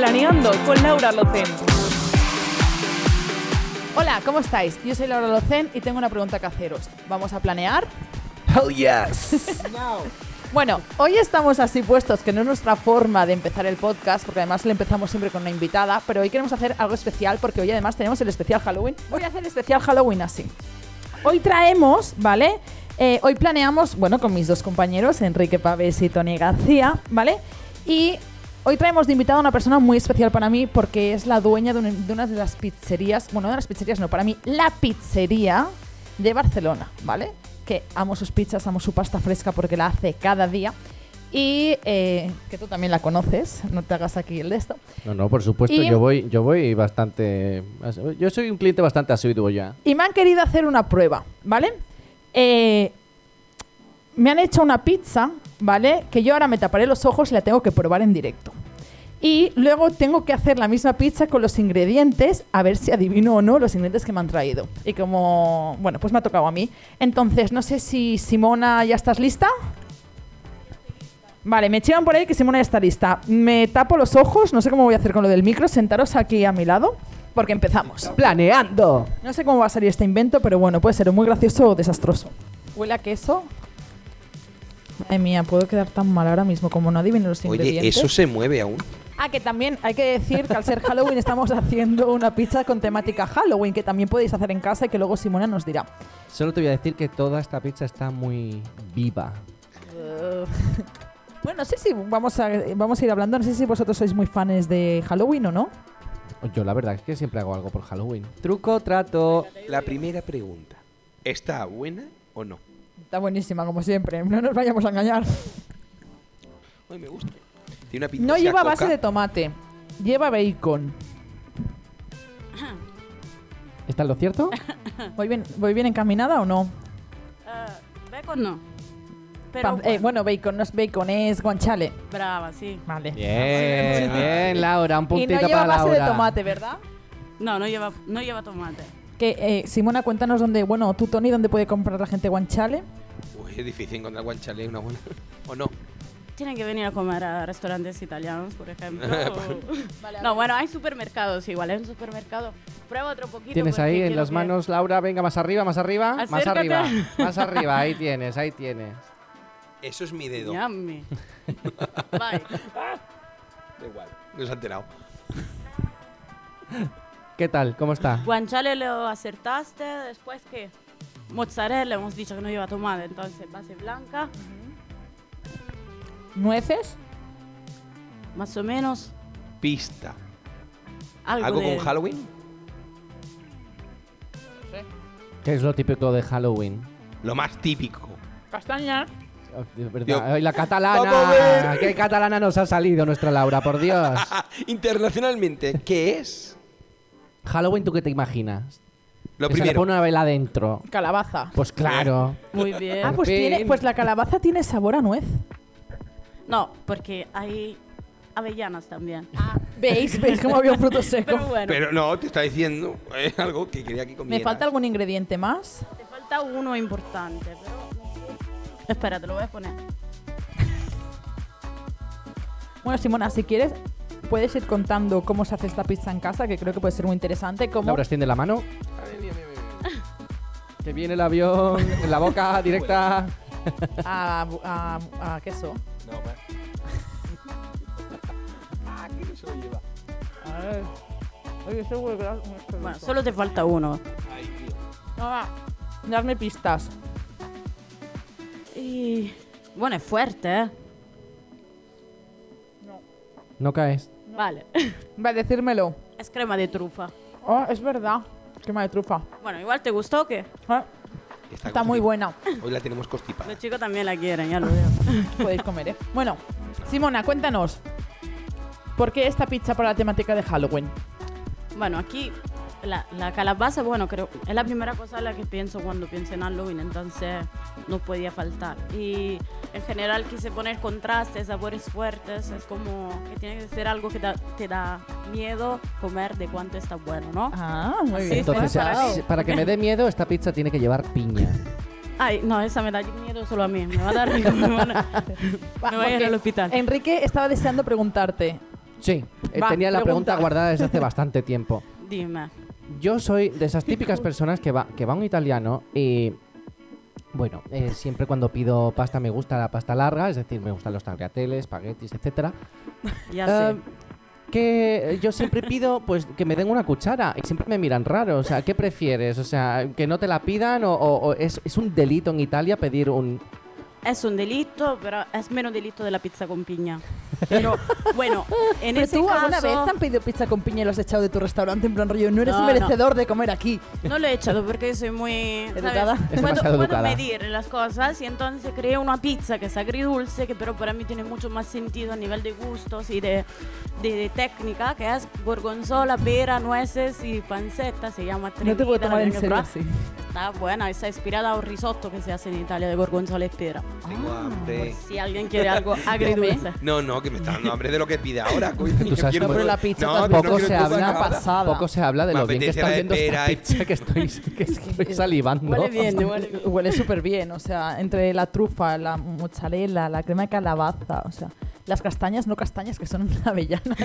Planeando con Laura Locen. Hola, ¿cómo estáis? Yo soy Laura Locen y tengo una pregunta que haceros. ¿Vamos a planear? Hell yes. Bueno, hoy estamos así puestos, que no es nuestra forma de empezar el podcast, porque además le empezamos siempre con una invitada, pero hoy queremos hacer algo especial, porque hoy además tenemos el especial Halloween. Voy a hacer el especial Halloween así. Hoy traemos, ¿vale? Eh, hoy planeamos, bueno, con mis dos compañeros, Enrique Pavés y Tony García, ¿vale? Y hoy traemos de invitada a una persona muy especial para mí, porque es la dueña de una de, una de las pizzerías, bueno, de las pizzerías no, para mí, la pizzería de Barcelona, ¿vale? Que amo sus pizzas, amo su pasta fresca porque la hace cada día. Y eh, que tú también la conoces, no te hagas aquí el de esto. No, no, por supuesto, Y- yo voy, yo voy bastante. Yo soy un cliente bastante asiduo ya. Y me han querido hacer una prueba, ¿vale? Eh, me han hecho una pizza, ¿vale? Que yo ahora me taparé los ojos y la tengo que probar en directo. Y luego tengo que hacer la misma pizza con los ingredientes, a ver si adivino o no los ingredientes que me han traído. Y como, bueno, pues me ha tocado a mí. Entonces, no sé si Simona, ¿ya estás lista? Vale, me chivan por ahí que Simona ya está lista. Me tapo los ojos, no sé cómo voy a hacer con lo del micro, sentaros aquí a mi lado, porque empezamos. ¡Planeando! No sé cómo va a salir este invento, pero bueno, puede ser muy gracioso o desastroso. Huele a queso. Madre mía, puedo quedar tan mal ahora mismo como no adivino los Oye, ingredientes. eso se mueve aún. Ah, que también hay que decir que al ser Halloween estamos haciendo una pizza con temática Halloween, que también podéis hacer en casa y que luego Simona nos dirá. Solo te voy a decir que toda esta pizza está muy viva. Uh, bueno, no sé si vamos a, vamos a ir hablando, no sé si vosotros sois muy fans de Halloween o no. Yo la verdad es que siempre hago algo por Halloween. Truco, trato. La primera pregunta. ¿Está buena o no? Está buenísima, como siempre, no nos vayamos a engañar. Ay, me gusta. Tiene una pinta No lleva coca. base de tomate, lleva bacon. ¿Está lo cierto? ¿Voy bien, ¿Voy bien encaminada o no? Eh, bacon no. Pero Pan- eh, bueno, bacon no es bacon, es guanchale. brava, sí. Vale. Bien, bien, Laura. Un Y puntito no lleva para base Laura. de tomate, ¿verdad? No, no lleva, no lleva tomate. Que, eh, Simona, cuéntanos dónde, bueno, tú, Tony, dónde puede comprar la gente guanchale. Uy, es difícil encontrar guanchale una buena. ¿O no? Tienen que venir a comer a restaurantes italianos, por ejemplo. no, bueno, hay supermercados igual. Hay un supermercado. Prueba otro poquito. Tienes ahí en las que- manos, Laura. Venga, más arriba, más arriba. Más arriba. Más arriba. Ahí tienes, ahí tienes. Eso es mi dedo. Yummy. Bye. Da igual. No se ha enterado. ¿Qué tal? ¿Cómo está? Guanciale lo acertaste. Después, ¿qué? Mozzarella, hemos dicho que no lleva tomate. Entonces, base blanca. ¿Nueces? Más o menos. Pista. Algo, ¿Algo de- con Halloween? ¿Qué es lo típico de Halloween? Lo más típico. Castaña. Oh, de verdad. Tío, Ay, la vamos a catalana. ver. ¿Qué catalana nos ha salido nuestra Laura? Por Dios. Internacionalmente, ¿qué es? Halloween, ¿tú qué te imaginas? Lo Que se le primero. pone una vela dentro. Calabaza. Pues claro. Muy bien. Ah, pues, tiene, pues la calabaza tiene sabor a nuez. No, porque hay avellanas también. ¿Veis? ¿Veis cómo había un fruto seco? Pero bueno, Pero no, te está diciendo eh, algo que quería que comiera. ¿Me falta algún ingrediente más? te falta uno importante, pero... Espera, te lo voy a poner. Bueno, Simona, si quieres, puedes ir contando cómo se hace esta pizza en casa, que creo que puede ser muy interesante. Cómo... Laura extiende la mano. Ay, mira, mira, mira. Que viene el avión en la boca directa. A, a- a queso. No, ah, que no se lo lleva. A ver. Oye, gra- Bueno, solo te falta uno. Ay, tío. No, va. Darme pistas. Y... Bueno, es fuerte, ¿eh? No caes. Vale. Va, decírmelo. es crema de trufa. Oh, es verdad. Quema de trufa. Bueno, igual te gustó o qué? Ah, Está muy buena. Hoy la tenemos constipada. Los chicos también la quieren, ya lo veo. Podéis comer, ¿eh? Bueno, Simona, cuéntanos. ¿Por qué esta pizza para la temática de Halloween? Bueno, aquí la, la calabaza, bueno, creo, es la primera cosa en la que pienso cuando pienso en Halloween, entonces no podía faltar. Y en general quise poner contrastes, sabores fuertes, es como que tiene que ser algo que da- te da miedo comer de cuánto está bueno, ¿no? Ah, muy bien. Entonces, para que me dé miedo, esta pizza tiene que llevar piña. Ay, no, esa me da miedo solo a mí, me va a dar me van a, Va, me voy a ir al hospital. Enrique estaba deseando preguntarte. Sí, eh, Va, tenía la pregunta pregunta. guardada desde hace bastante tiempo. Dime. Yo soy de esas típicas personas que va, que va a un italiano y. Bueno, eh, siempre cuando pido pasta me gusta la pasta larga, es decir, me gustan los tagliatelles, espaguetis, etcétera. Ya Eh, sé. que yo siempre pido pues que me den una cuchara y siempre me miran raro. O sea, ¿qué prefieres? O sea, que no te la pidan o, o- o es, es un delito en Italia pedir un... Es un delito, pero es menos delito de la pizza con piña. Pero bueno, en ¿Pero ese tú caso alguna vez te han pedido pizza con piña y lo has echado de tu restaurante en plan rollo? No eres No, merecedor de comer aquí. no lo he echado porque soy muy ¿sabes? Educada. Es Puedo, educada. medir las cosas y entonces creé una pizza que es agridulce, que pero para mí tiene mucho más sentido a nivel de gustos y de, de- de técnica, que es gorgonzola, pera, nueces y panceta, se llama No te puedo tomar en serio probar. Está buena, está inspirada a un risotto que se hace en Italia de gorgonzola y pera. Tengo hambre. Si alguien quiere algo agridulce. No, no, que me está dando hambre de lo que pide ahora. coño, Tú sabes quiero Pero la pizza no, tampoco no se habla, pasada. Poco se habla de Me lo bien que está viendo esta pizza que estoy, que estoy salivando. Huele bien, huele bien. Huele súper bien, o sea, entre la trufa, la mozzarella, la crema de calabaza, o sea, las castañas, no castañas, que son avellanas.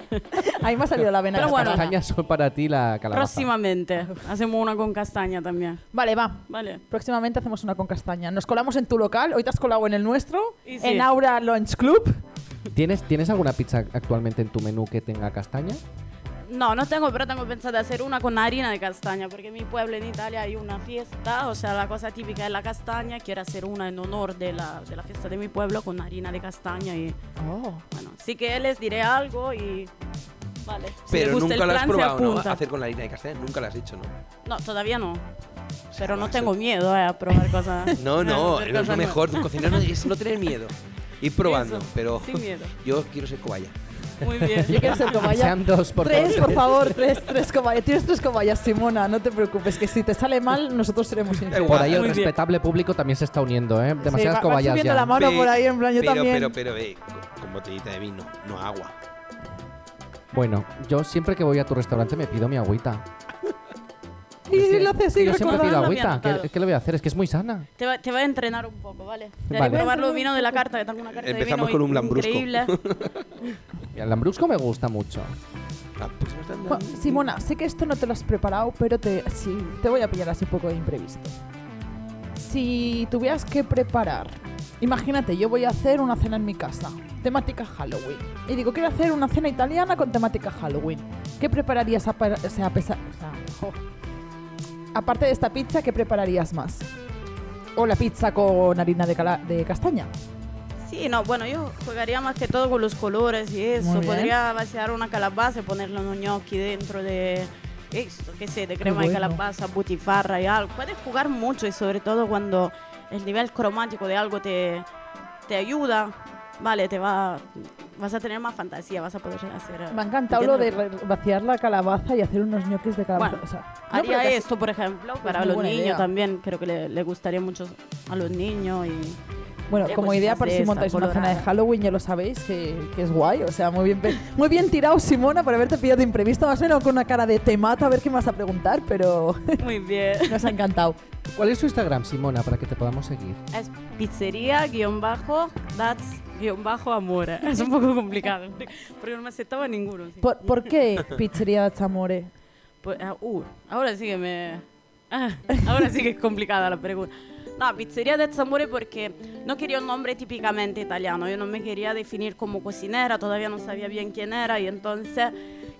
Ahí me ha salido la avena. Pero Las bueno. castañas son para ti la calabaza. Próximamente hacemos una con castaña también. Vale, va. Vale. Próximamente hacemos una con castaña. Nos colamos en tu local, hoy te has colado en el nuestro, Y sí. en Aura Lunch Club. ¿Tienes, ¿Tienes alguna pizza actualmente en tu menú que tenga castaña? No, no tengo, pero tengo pensado hacer una con harina de castaña, porque en mi pueblo en Italia hay una fiesta, o sea, la cosa típica es la castaña, quiero hacer una en honor de la, de la fiesta de mi pueblo con harina de castaña y Oh. bueno, sí que les diré algo y vale. si Pero gusta nunca lo has probado, ¿no? Hacer con la harina de castaña, nunca lo has hecho, ¿no? No, todavía no. Pero no tengo ser- miedo eh, a probar cosas. No, no, es lo mejor. Cocinar no- es no tener miedo. Ir probando, Eso, pero sin miedo. yo quiero ser cobaya. Muy bien. Yo quiero ser cobaya. Sean dos por tres, por favor, tres, tres cobayas. Tienes tres cobayas, Simona, no te preocupes, que si te sale mal, nosotros seremos infieles. Por ahí el Muy bien. respetable público también se está uniendo, ¿eh? Demasiadas Sí, va- va cobayas subiendo ya. la mano por ahí, en plan, yo pero, también. Pero, pero, ve, con, con botellita de vino, no agua. Bueno, yo siempre que voy a tu restaurante me pido mi agüita. Y Es que lo hace así, yo siempre pido agüita. ¿Qué, qué le voy a hacer? Es que es muy sana. Te va, te va a entrenar un poco, ¿vale? Te Vale. probar los vinos de la carta, que tengo una carta Empezamos de con vino un lambrusco. increíble. El lambrusco me gusta mucho. Bueno, Simona, sé que esto no te lo has preparado, pero te, sí, te voy a pillar así un poco de imprevisto. Si tuvieras que preparar, imagínate, yo voy a hacer una cena en mi casa, temática Halloween, y digo, quiero hacer una cena italiana con temática Halloween. ¿Qué prepararías a, o sea, a pesar, o sea, jo. Aparte de esta pizza, qué prepararías más? O la pizza con harina de, cala- de castaña. Sí, no, bueno, yo jugaría más que todo con los colores y eso. Podría vaciar una calabaza y ponerle unos gnocchi dentro de esto, qué sé, de crema de calabaza, butifarra y algo. Puedes jugar mucho y sobre todo cuando el nivel cromático de algo te, te ayuda, vale, te va, vas a tener más fantasía, vas a poder hacer... Me ha encantado lo de vaciar la calabaza y hacer unos ñoquis de calabaza. Bueno, o sea, no, Haría esto, por ejemplo, para muy los niños idea. también. Creo que le, le gustaría mucho a los niños y... Bueno, como idea para si montáis una cena de colorada. Halloween, ya lo sabéis, que, que es guay. O sea, muy bien, muy bien tirado, Simona, por haberte pillado de imprevisto. Más o menos con una cara de te mato a ver qué me vas a preguntar, pero Muy bien. nos ha encantado. ¿Cuál es su Instagram, Simona, para que te podamos seguir? Es pizzería guion bajo, amore. Es un poco complicado, porque no me aceptaba ninguno. sí. ¿Por, por qué Pizzería Zamore? Pues, uh, ahora sí que me... ah, ahora sí que es complicada la pregunta. No, pizzería de Zamore porque no quería un nombre típicamente italiano. Yo no me quería definir como cocinera, todavía no sabía bien quién era y entonces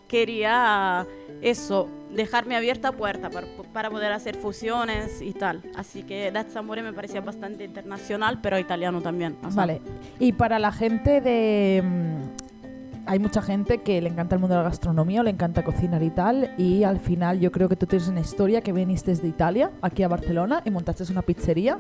quería eso, dejarme abierta puerta para, para poder hacer fusiones y tal. Así que That's Amore me parecía bastante internacional, pero italiano también. o sea, Vale. Y para la gente de... mm, Hay mucha gente que le encanta el mundo de la gastronomía o le encanta cocinar y tal. Y al final yo creo que tú tienes una historia que viniste de Italia, aquí a Barcelona, y montaste una pizzería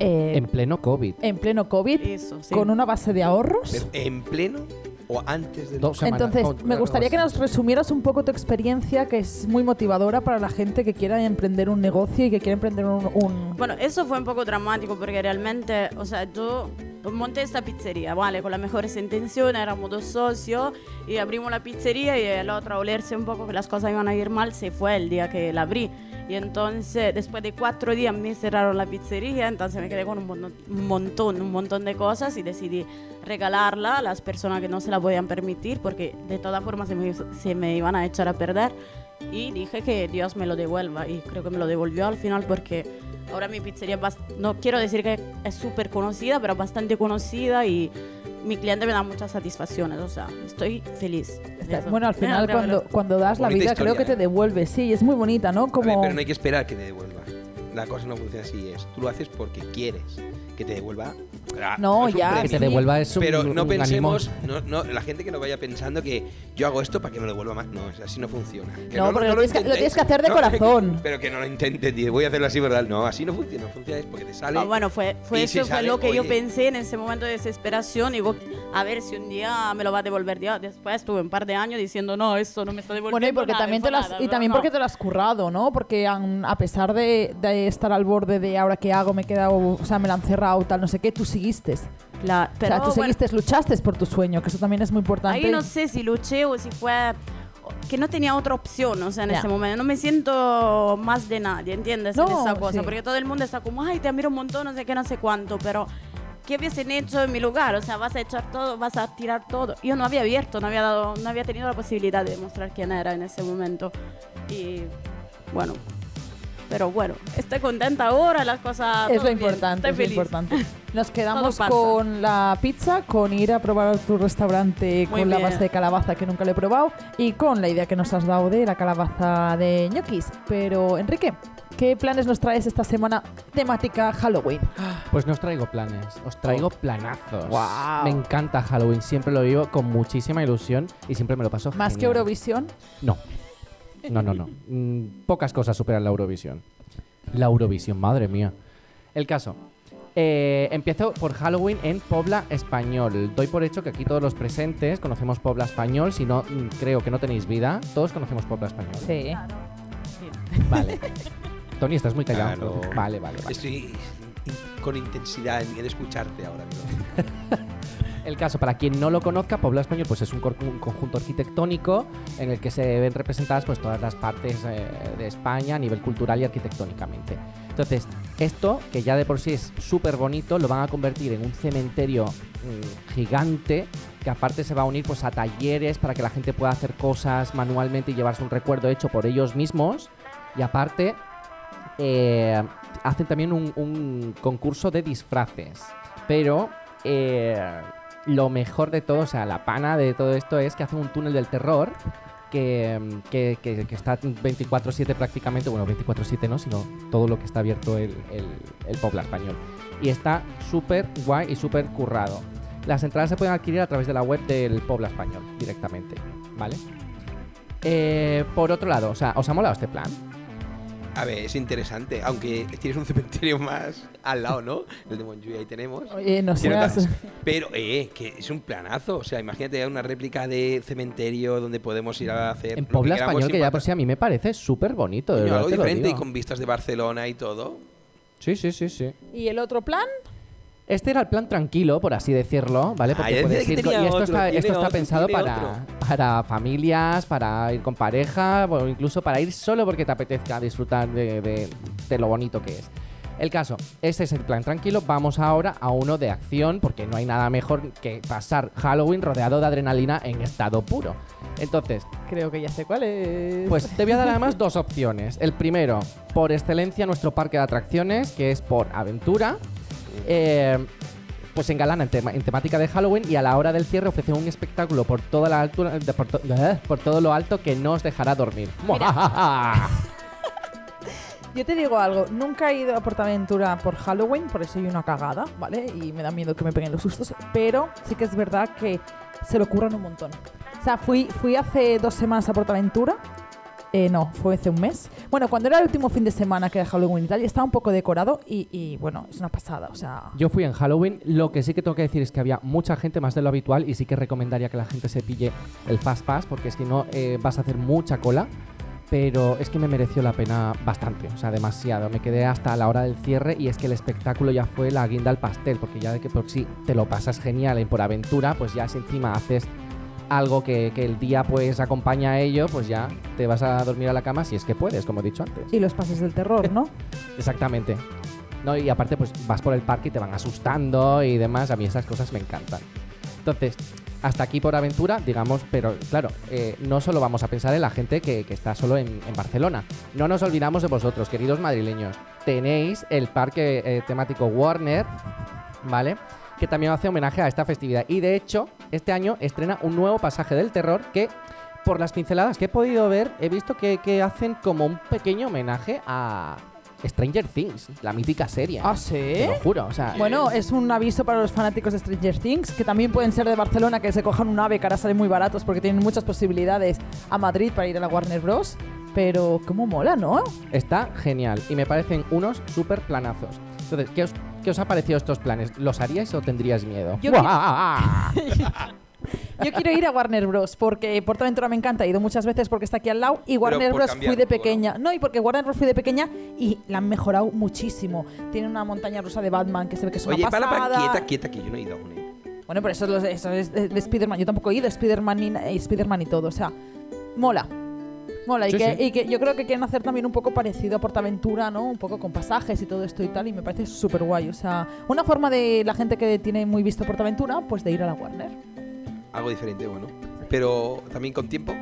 eh, En pleno COVID. en pleno COVID, Eso, sí. con una base de ahorros. Pero, ¿En pleno o antes del Dos semanas. Entonces, me gustaría que nos resumieras un poco tu experiencia, que es muy motivadora para la gente que quiera emprender un negocio y que quiera emprender un... un- Bueno, eso fue un poco dramático porque realmente, o sea, yo monté esta pizzería, ¿vale? Con las mejores intenciones, éramos dos socios y abrimos la pizzería y el otro a olerse un poco que las cosas iban a ir mal se fue el día que la abrí. Y entonces, después de cuatro días me cerraron la pizzería, entonces me quedé con un montón, un montón, de cosas y decidí regalarla a las personas que no se la podían permitir porque de todas formas se me, se me iban a echar a perder. Y dije que Dios me lo devuelva y creo que me lo devolvió al final porque ahora mi pizzería, no quiero decir que es súper conocida, pero bastante conocida y mi cliente me da muchas satisfacciones, o sea, estoy feliz. Bueno, al final cuando, cuando das la vida historia, creo que te ¿eh? devuelve. Sí, es muy bonita, ¿no? Ver, pero no hay que esperar que te devuelva. La cosa no funciona así, es. Tú lo haces porque quieres que te devuelva. Ah, No, ya. Que te sí. devuelva es un, Pero no un pensemos, no, no, la gente que no vaya pensando que yo hago esto para que me lo devuelva más. No, así no funciona. Que No, porque lo tienes que- lo intentes. tienes que hacer de corazón. pero que no lo intentes, tío. Voy a hacerlo así, ¿verdad? No, así no funciona. Funciona es porque te sale. Ah, bueno, fue, fue eso si fue sale, lo que yo pensé en ese momento de desesperación. Digo, a ver si un día me lo va a devolver. Después estuve un par de años diciendo, no, eso no me está devolviendo. Bueno, y porque nada, también te y también no. porque te lo has currado, ¿no? Porque han- a pesar de, de estar al borde de ahora qué hago, me he quedado, o sea, me la han cerrado, tal, no sé qué, tú seguiste. Pero o sea, tú bueno, seguiste, luchaste por tu sueño, que eso también es muy importante. ahí no sé si luché o si fue que no tenía otra opción, o sea, en Ya. ese momento. No me siento más de nadie, ¿entiendes? en No, esa cosa. sí. Porque todo el mundo está como, ay, te admiro un montón, no sé qué, no sé cuánto, pero... ¿Qué hubiesen hecho en mi lugar? O sea, vas a echar todo, vas a tirar todo. Yo no había abierto, no había dado, no había tenido la posibilidad de demostrar quién era en ese momento. Y bueno, pero bueno, estoy contenta ahora, las cosas. Es lo importante, estoy es lo feliz. importante. Nos quedamos con la pizza, con ir a probar tu restaurante Muy con la base de calabaza que nunca lo he probado y con la idea que nos has dado de la calabaza de ñoquis. Pero, Enrique, ¿qué planes nos traes esta semana temática Halloween? Pues no os traigo planes, os traigo planazos. Guau. Me encanta Halloween, siempre lo vivo con muchísima ilusión y siempre me lo paso Más que. Eurovisión. No. No, no, no. Mm, pocas cosas superan la Eurovisión. La Eurovisión, madre mía. El caso. Eh, empiezo por Halloween en Pobla Español. Doy por hecho que aquí todos los presentes conocemos Pobla Español. Si no, mm, creo que no tenéis vida. Todos conocemos Pobla Español. Sí. Vale. Tony, estás muy callado. Claro. Vale, vale, vale. Estoy in- con intensidad en, en escucharte ahora mismo. El caso, para quien no lo conozca, Pobla Español pues es un, conjunto arquitectónico en el que se ven representadas pues todas las partes eh, de España a nivel cultural y arquitectónicamente. Entonces, esto, que ya de por sí es súper bonito, lo van a convertir en un cementerio mm, gigante que aparte se va a unir pues a talleres para que la gente pueda hacer cosas manualmente y llevarse un recuerdo hecho por ellos mismos. Y aparte, eh, hacen también un, un concurso de disfraces. Pero eh, lo mejor de todo, o sea, la pana de todo esto es que hacen un túnel del terror que, que, que- está 24-7 prácticamente, bueno, 24-7 no, sino todo lo que está abierto el, el, el español. Y está súper guay y súper currado. Las entradas se pueden adquirir a través de la web del Pobla español directamente, ¿vale? Eh, por otro lado, o sea, ¿os ha molado este plan? A ver, es interesante, aunque tienes un cementerio más al lado, ¿no? El de Montjuïc ahí tenemos. Oye, no ¿Qué seas... Pero, eh, que es un planazo. O sea, imagínate una réplica de cementerio donde podemos ir a hacer. En Pobla español, que ya por sí a mí me parece súper bonito, de algo diferente y con vistas de Barcelona y todo. Sí, sí, sí, sí. ¿Y el otro plan? Este era el plan tranquilo, por así decirlo, ¿vale? Ah, Porque ya puedes ir y esto otro, está, esto está otro, pensado para, para familias, para ir con pareja, o incluso para ir solo porque te apetezca disfrutar de, de- de lo bonito que es. El caso, este es el plan tranquilo. Vamos ahora a uno de acción, porque no hay nada mejor que pasar Halloween rodeado de adrenalina en estado puro. Entonces, Creo que ya sé cuál es. pues te voy a dar además dos opciones. El primero, por excelencia, nuestro parque de atracciones, que es por aventura. Eh, pues engalana en, tema- en temática de Halloween y a la hora del cierre ofrece un espectáculo por toda la altura, de- por, to- eh, por todo lo alto que no os dejará dormir. Yo te digo algo, nunca he ido a Portaventura por Halloween, por eso soy una cagada, ¿vale? Y me da miedo que me peguen los sustos, pero sí que es verdad que se lo curran un montón. O sea, fui, fui hace dos semanas a Portaventura. Eh, no, fue hace un mes. Bueno, cuando era el último fin de semana que era Halloween y tal, y estaba un poco decorado y, bueno, es una pasada, o sea... Yo fui en Halloween, lo que sí que tengo que decir es que había mucha gente más de lo habitual y sí que recomendaría que la gente se pille el Fast Pass porque que no eh, vas a hacer mucha cola, pero es que me mereció la pena bastante, o sea, demasiado. Me quedé hasta la hora del cierre y es que el espectáculo ya fue la guinda al pastel, porque ya de que por sí te lo pasas genial en por aventura, pues ya si encima haces algo que, que el día pues acompaña a ello, pues ya te vas a dormir a la cama si es que puedes, como he dicho antes. Y los pases del terror, ¿no? Exactamente. No, y aparte, pues vas por el parque y te van asustando y demás. A mí esas cosas me encantan. Entonces, hasta aquí por aventura, digamos, pero claro, eh, no solo vamos a pensar en la gente que, que está solo en, en Barcelona. No nos olvidamos de vosotros, queridos madrileños. Tenéis el parque eh, temático Warner, ¿vale? Que también hace homenaje a esta festividad. Y de hecho, este año estrena un nuevo pasaje del terror que, por las pinceladas que he podido ver, he visto que, que hacen como un pequeño homenaje a Stranger Things, la mítica serie. Ah, ¿sí? Te lo juro, o sea, Bueno, es un aviso para los fanáticos de Stranger Things, que también pueden ser de Barcelona, que se cojan un ave, que ahora salen muy baratos porque tienen muchas posibilidades a Madrid para ir a la Warner Bros. Pero cómo mola, ¿no? está genial y me parecen unos súper planazos. Entonces, ¿qué os, ¿qué os ha parecido estos planes? ¿Los haríais o tendríais miedo? Yo quiero ir a Warner Bros. porque Portaventura me encanta, he ido muchas veces porque está aquí al lado y Warner Bros. fui de pequeña. ¿no? y porque Warner Bros. fui de pequeña y la han mejorado muchísimo. Tiene una montaña rusa de Batman que se ve que es Oye, una para, pasada. para, quieta, quieta, que yo no he ido aún, eh. Bueno, pero eso es, lo- eso es de, de Spider-Man. Yo tampoco he ido, Spider-Man y, y Spider-Man y todo. O sea, mola. Mola. Y, Sí, que, sí. y que yo creo que quieren hacer también un poco parecido a Portaventura, ¿no? Un poco con pasajes y todo esto y tal. Y me parece súper guay. O sea, una forma de la gente que tiene muy visto Portaventura, pues de ir a la Warner. Algo diferente, bueno. Pero también con tiempo.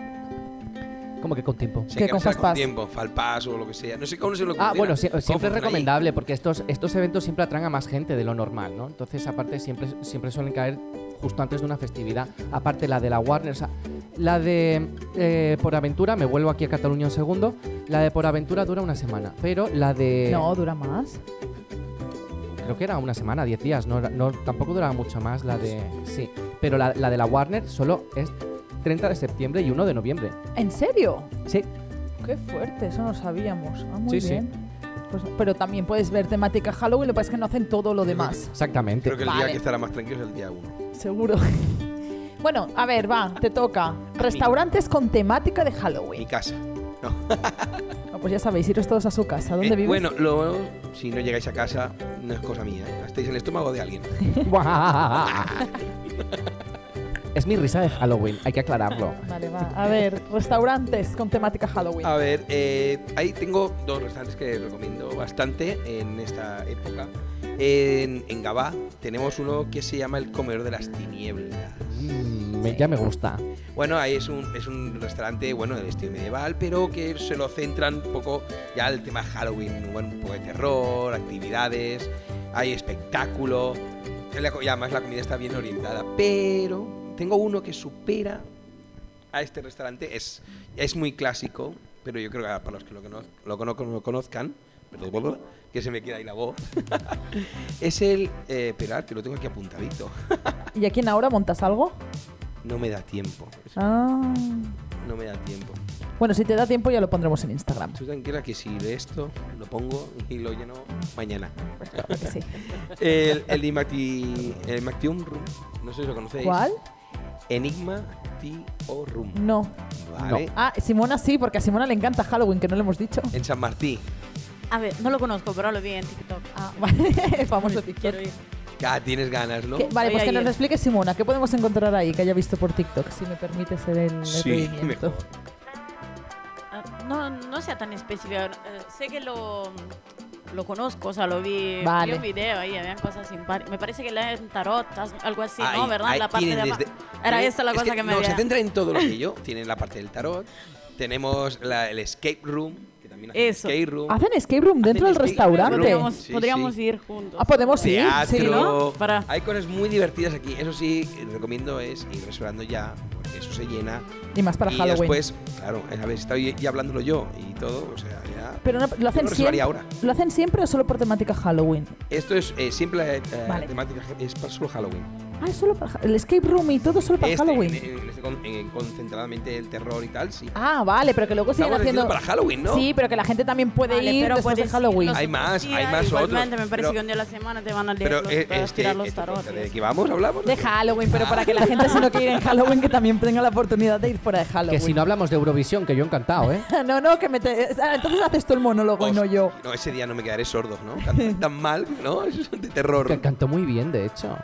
Como que con tiempo. ¿Qué, que con Fast con Pass? tiempo, Falpas o lo que sea. No sé cómo se lo Ah, bueno, sie- siempre es recomendable porque estos, estos eventos siempre atraen a más gente de lo normal, ¿no? Entonces, aparte, siempre, siempre suelen caer justo antes de una festividad. Aparte, la de la Warner, o sea, la de eh, Por Aventura, me vuelvo aquí a Cataluña un segundo, la de Por Aventura dura una semana, pero la de... No, dura más. Creo que era una semana, 10 días, no, no, tampoco duraba mucho más la de... Sí, pero la, la de la Warner solo es 30 de septiembre y 1 de noviembre. ¿En serio? Sí, Qué fuerte, eso no sabíamos. Ah, muy Sí, sí. bien. Pues- pero también puedes ver temática Halloween, lo que pasa es que no hacen todo lo demás. exactamente. Creo que el Vale. día que estará más tranquilo es el día 1. Seguro. Bueno, a ver, va, te toca. Restaurantes con temática de Mi Halloween. casa. No. Pues ya sabéis, iros todos a su casa. ¿Dónde Eh, vives? Bueno, lo, si no llegáis a casa, no es cosa mía. ¿eh? Estáis en el estómago de alguien. es mi risa de Halloween, hay que aclararlo. Vale, va. A ver, restaurantes con temática Halloween. A ver, eh, ahí tengo dos restaurantes que recomiendo bastante en esta época. En, en Gabá tenemos uno que se llama el Comedor de las Tinieblas. Mm, me- ya me gusta. Bueno, ahí es un, es un restaurante, bueno, del estilo medieval, pero que se lo centran un poco ya al tema Halloween, bueno, un poco de terror, actividades, hay espectáculo, y además la comida está bien orientada, pero tengo uno que supera a este restaurante, es, es muy clásico, pero yo creo que para los que lo, cono- lo cono- lo conozcan, que se me queda ahí la voz, es el, eh, que lo tengo aquí apuntadito, ¿Y aquí en ahora montas algo? no me da tiempo, Ah. no me da tiempo. Bueno, si te da tiempo ya lo pondremos en Instagram. Tú tranquila que si de esto lo pongo y lo lleno mañana. Pues claro que sí. El, el Enigmati- el Mactium Room, no sé si lo conocéis. ¿Cuál? Enigma T.O. Room. No. Vale. Ah, Simona sí, porque a Simona le encanta Halloween, que no le hemos dicho. En San Martín. A ver, no lo conozco, pero lo vi en TikTok. Ah, vale. El famoso TikTok. Ya tienes ganas, ¿no? ¿Qué- Vale, Voy pues que nos lo explique Simona. ¿Qué podemos encontrar ahí que haya visto por TikTok? Si me permite ser el, Sí, mejor. Ah, No, no sea tan específico. Eh, sé que lo, lo conozco, o sea, lo vi, Vale. vi un video ahí, habían cosas simpáticas. Me parece que leen tarot, algo así, ¿no? Ahí- ¿Verdad? ahí la parte de desde- Era esta la es cosa que que, me No, había... se centra en todo lo que yo. Tienen la parte del tarot. Tenemos la- el escape room, también hacen Eso. escape room. ¿Hacen escape room dentro del escape restaurante? Podríamos, Sí, podríamos sí. ir juntos. Ah, podemos ir. Teatro. Sí, ¿no? Para- Hay cosas muy divertidas aquí. Eso sí, recomiendo es ir reservando ya, porque eso se llena. Y más para y Halloween. después, claro, a ver, estoy ya hablándolo yo y todo, o sea, ya. Pero no- lo hacen siempre. lo reservaría ahora. ¿Lo hacen siempre o solo por temática Halloween? Esto es eh, siempre eh, Vale. temática, es para solo Halloween. Ah, es solo para el escape room y todo solo para Este, Halloween. en- en- en este con- en- concentradamente el terror y tal, sí. Ah, vale, pero que luego siguen Estamos haciendo. para Halloween, ¿no? Sí, pero que la gente también puede Vale, ir pero después de Halloween. Hay más, hay más otros, Igualmente, me parece pero- que un día a la semana te van a leer Pero los, eh, para este, tirar los este tarot. podcast, y ¿de qué vamos? ¿Hablamos? De Halloween, pero para que la gente si no quiere ir en Halloween que también tenga la oportunidad de ir fuera de Halloween. Que si no hablamos de Eurovisión, que yo encantado, ¿eh? no, no, que me te... ah, Entonces haces tú el monólogo y no yo. No, ese día no me quedaré sordo, ¿no? Cantan tan mal, ¿no? Es de terror. Que cantó muy bien, de hecho.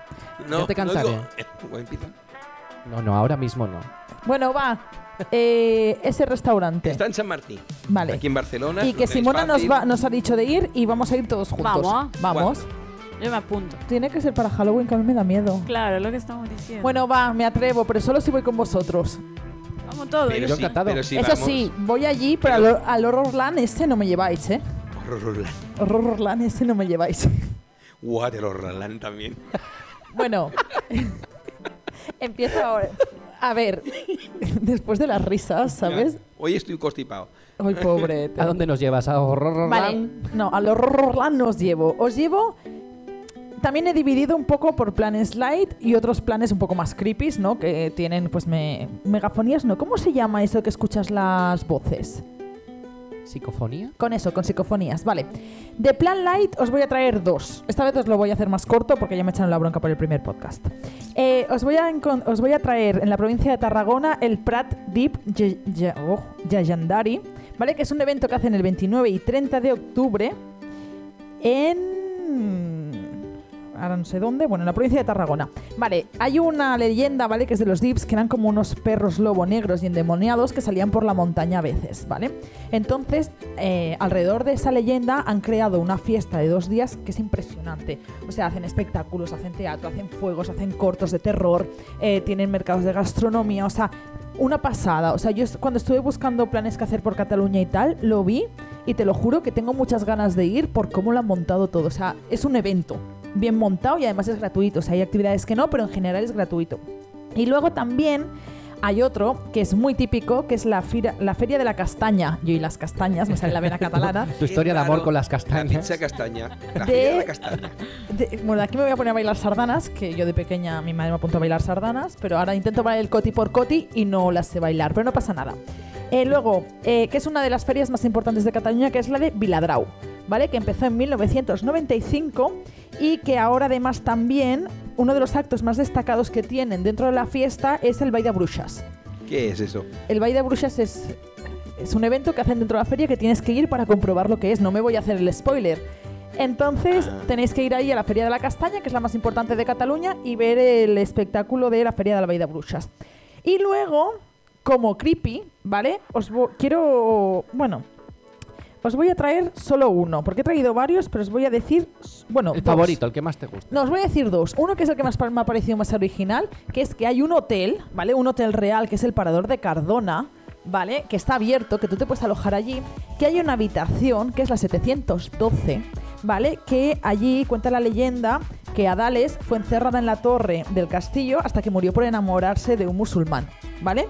No, yo te no cantaré. digo- eh. No, no, ahora mismo no. Bueno, va. eh, ese restaurante. Está en San Martín. Vale. Aquí en Barcelona. Y que Simona nos, va, nos ha dicho de ir y vamos a ir todos juntos. Vamos. Vamos. Yo me apunto. Tiene que ser para Halloween, que a mí me da miedo. Claro, es lo que estamos diciendo. Bueno, va, me atrevo, pero solo si voy con vosotros. vamos todos. Pero Yo sí, encantado. pero sí, Eso vamos. sí, voy allí, pero al, al Horrorland ese no me lleváis, ¿eh? Horrorland. Horrorland ese no me lleváis. What, el Horrorland también. Bueno, empiezo ahora. A ver, después de las risas, ¿sabes? Hoy estoy constipado. Ay, pobre. ¿A dónde nos llevas? ¿A Horror Vale, no, al Horrorland no os llevo. Os llevo. También he dividido un poco por planes light y otros planes un poco más creepy, ¿no? Que tienen, pues, me, megafonías, ¿no? ¿Cómo se llama eso que escuchas las voces? ¿Psicofonía? Con eso, con psicofonías, vale. De plan light os voy a traer dos. Esta vez os lo voy a hacer más corto porque ya me echaron la bronca por el primer podcast. Eh, os, voy a os voy a traer en la provincia de Tarragona el Prat Deep oh, Yayandari, ¿vale? Que es un evento que hacen el 29 y 30 de octubre en... Ahora no sé dónde, bueno, en la provincia de Tarragona. Vale, hay una leyenda, ¿vale? Que es de los Dips, que eran como unos perros lobo negros y endemoniados que salían por la montaña a veces, ¿vale? Entonces, eh, alrededor de esa leyenda han creado una fiesta de dos días que es impresionante. O sea, hacen espectáculos, hacen teatro, hacen fuegos, hacen cortos de terror, eh, tienen mercados de gastronomía, o sea, una pasada. O sea, yo cuando estuve buscando planes que hacer por Cataluña y tal, lo vi y te lo juro que tengo muchas ganas de ir por cómo lo han montado todo. O sea, es un evento bien montado y además es gratuito. O sea, hay actividades que no, pero en general es gratuito. Y luego también hay otro que es muy típico, que es la, fira- la Feria de la Castaña. Yo y las castañas, me sale la vena catalana. Tu historia de amor con las La castañas. pizza castaña. La De- feria de la castaña. De- bueno, aquí me voy a poner a bailar sardanas, que yo de pequeña mi madre me apuntó a bailar sardanas, pero ahora intento bailar el coti por coti y no las sé bailar, pero no pasa nada. Eh, luego, eh, que es una de las ferias más importantes de Cataluña, que es la de Viladrau, ¿vale? Que empezó en 1995 y que ahora además también uno de los actos más destacados que tienen dentro de la fiesta es el Baile de Brujas. ¿Qué es eso? El Baile de Brujas es, es un evento que hacen dentro de la feria que tienes que ir para comprobar lo que es. No me voy a hacer el spoiler. Entonces Ah. tenéis que ir ahí a la Feria de la Castaña, que es la más importante de Cataluña, y ver el espectáculo de la Feria de la Baile de Brujas. Y luego, como creepy, ¿vale? Os quiero... Bueno, os voy a traer solo uno, porque he traído varios, pero os voy a decir... Bueno, El dos. favorito, el que más te gusta. No, os voy a decir dos. Uno que es el que más me ha parecido más original, que es que hay un hotel, ¿vale? Un hotel real, que es el Parador de Cardona, ¿vale? Que está abierto, que tú te puedes alojar allí, que hay una habitación, que es la 712, ¿vale? Que allí cuenta la leyenda que Adales fue encerrada en la torre del castillo hasta que murió por enamorarse de un musulmán, ¿vale?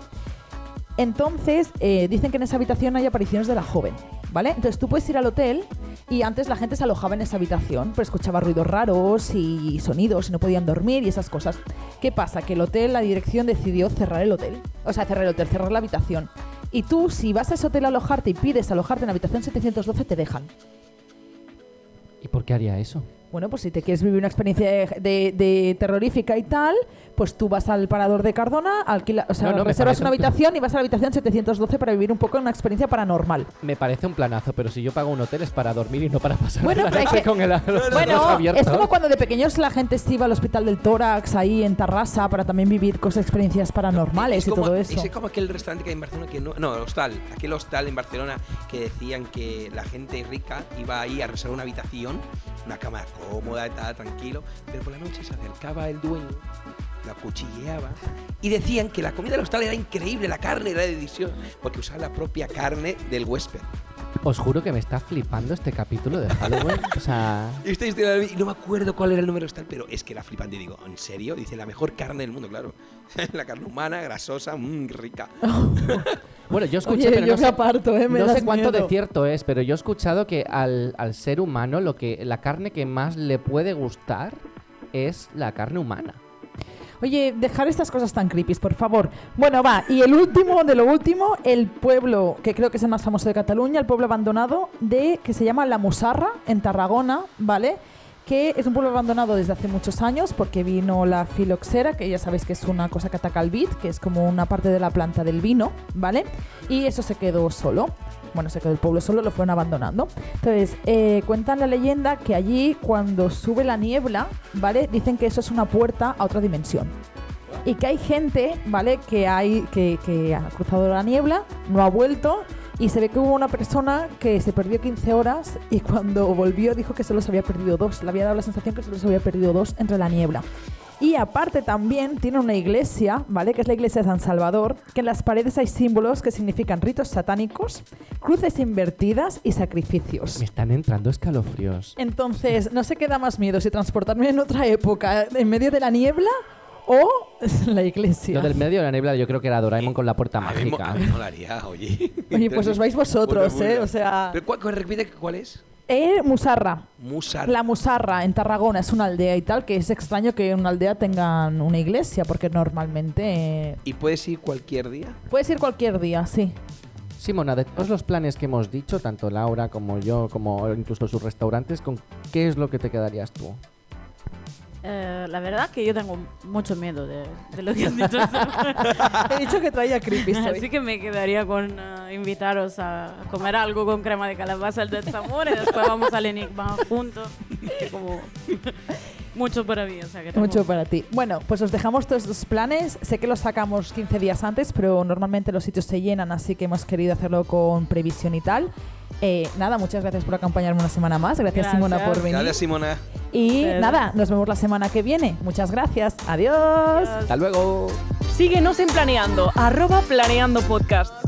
Entonces, eh, dicen que en esa habitación hay apariciones de la joven, ¿vale? Entonces tú puedes ir al hotel y antes la gente se alojaba en esa habitación, pero escuchaba ruidos raros y sonidos y no podían dormir y esas cosas. ¿Qué pasa? Que el hotel, la dirección decidió cerrar el hotel. O sea, cerrar el hotel, cerrar la habitación. Y tú, si vas a ese hotel a alojarte y pides alojarte en la habitación 712, te dejan. ¿Y por qué haría eso? Bueno, pues si te quieres vivir una experiencia de, de- de terrorífica y tal, pues tú vas al parador de Cardona, alquila, o sea, No, reservas una un- habitación y vas a la habitación 712 para vivir un poco una experiencia paranormal. Me parece un planazo, pero si yo pago un hotel es para dormir y no para pasar Bueno, la pero hay noche que- con el, Bueno, es como cuando de pequeños la gente se iba al hospital del tórax ahí en Tarrasa para también vivir cosas, experiencias paranormales Es y como, todo eso. Es como aquel restaurante que hay en Barcelona que no. No, hostal. Aquel hostal en Barcelona que decían que la gente rica iba ahí a reservar una habitación, una cama cómoda tal, tranquilo. Pero por la noche se acercaba el dueño, la cuchilleaba. Y decían que la comida del hostal era increíble, la carne era de edición, porque usaba la propia carne del huésped. Os juro que me está flipando este capítulo de Halloween. o sea, Y esta historia, y no me acuerdo cuál era el número hostal, pero es que era flipante. Y digo, ¿en serio? Dice, la mejor carne del mundo, claro. la carne humana, grasosa, mmm, rica. bueno, yo escuché, Oye, pero yo no me sé, aparto, ¿eh? Me no das sé cuánto miedo. de cierto es, pero yo he escuchado que al, al ser humano lo que la carne que más le puede gustar es la carne humana. Oye, dejar estas cosas tan creepy, por favor. Bueno, va. Y el último de lo último, el pueblo, que creo que es el más famoso de Cataluña, el pueblo abandonado de que se llama La Musarra, en Tarragona, ¿vale? Que es un pueblo abandonado desde hace muchos años porque vino la filoxera, que ya sabéis que es una cosa que ataca al vid, que es como una parte de la planta del vino, ¿vale? Y eso se quedó solo. Bueno, se quedó el pueblo solo, lo fueron abandonando. Entonces, eh, cuentan la leyenda que allí, cuando sube la niebla, ¿vale? Dicen que eso es una puerta a otra dimensión. y que hay gente, ¿vale? Que, hay, que, que ha cruzado la niebla, no ha vuelto y se ve que hubo una persona que se perdió 15 horas y cuando volvió dijo que solo se había perdido dos. Le había dado la sensación que solo se había perdido dos entre la niebla. Y aparte también tiene una iglesia, ¿vale? Que es la iglesia de San Salvador, que en las paredes hay símbolos que significan ritos satánicos, cruces invertidas y sacrificios. Me están entrando escalofríos. Entonces, no sé qué da más miedo, si transportarme en otra época, en medio de la niebla o la iglesia. Lo del medio de la niebla yo creo que era Doraemon con la puerta A mágica. a mí molaría, oye. Oye, pues os vais vosotros, Bueno, ¿eh? bueno. O sea... ¿Pero cuál, cuál- repite cuál es? Eh, Musarra. Musar. La Musarra, en Tarragona, es una aldea y tal, que es extraño que en una aldea tengan una iglesia, porque normalmente... eh, ¿Y puedes ir cualquier día? puedes ir cualquier día, sí. Simona, de todos los planes que hemos dicho, tanto Laura como yo, como incluso sus restaurantes, ¿con qué es lo que te quedarías tú? Eh, la verdad que yo tengo mucho miedo de, de lo que has dicho. He dicho que traía creepy Así que me quedaría con eh, invitaros a comer algo con crema de calabaza al del Zamor y después vamos al Enigma juntos. Como mucho para mí, o sea que Mucho para ti. Bueno, pues os dejamos todos los planes. Sé que los sacamos 15 días antes, pero normalmente los sitios se llenan, así que hemos querido hacerlo con previsión y tal. Eh, nada, muchas gracias por acompañarme una semana más. Gracias, Gracias. Simona, por venir. Gracias, Simona. Y nada, nos vemos la semana que viene. Muchas gracias. Adiós. Hasta luego. Síguenos en Planeando, arroba Planeando Podcast.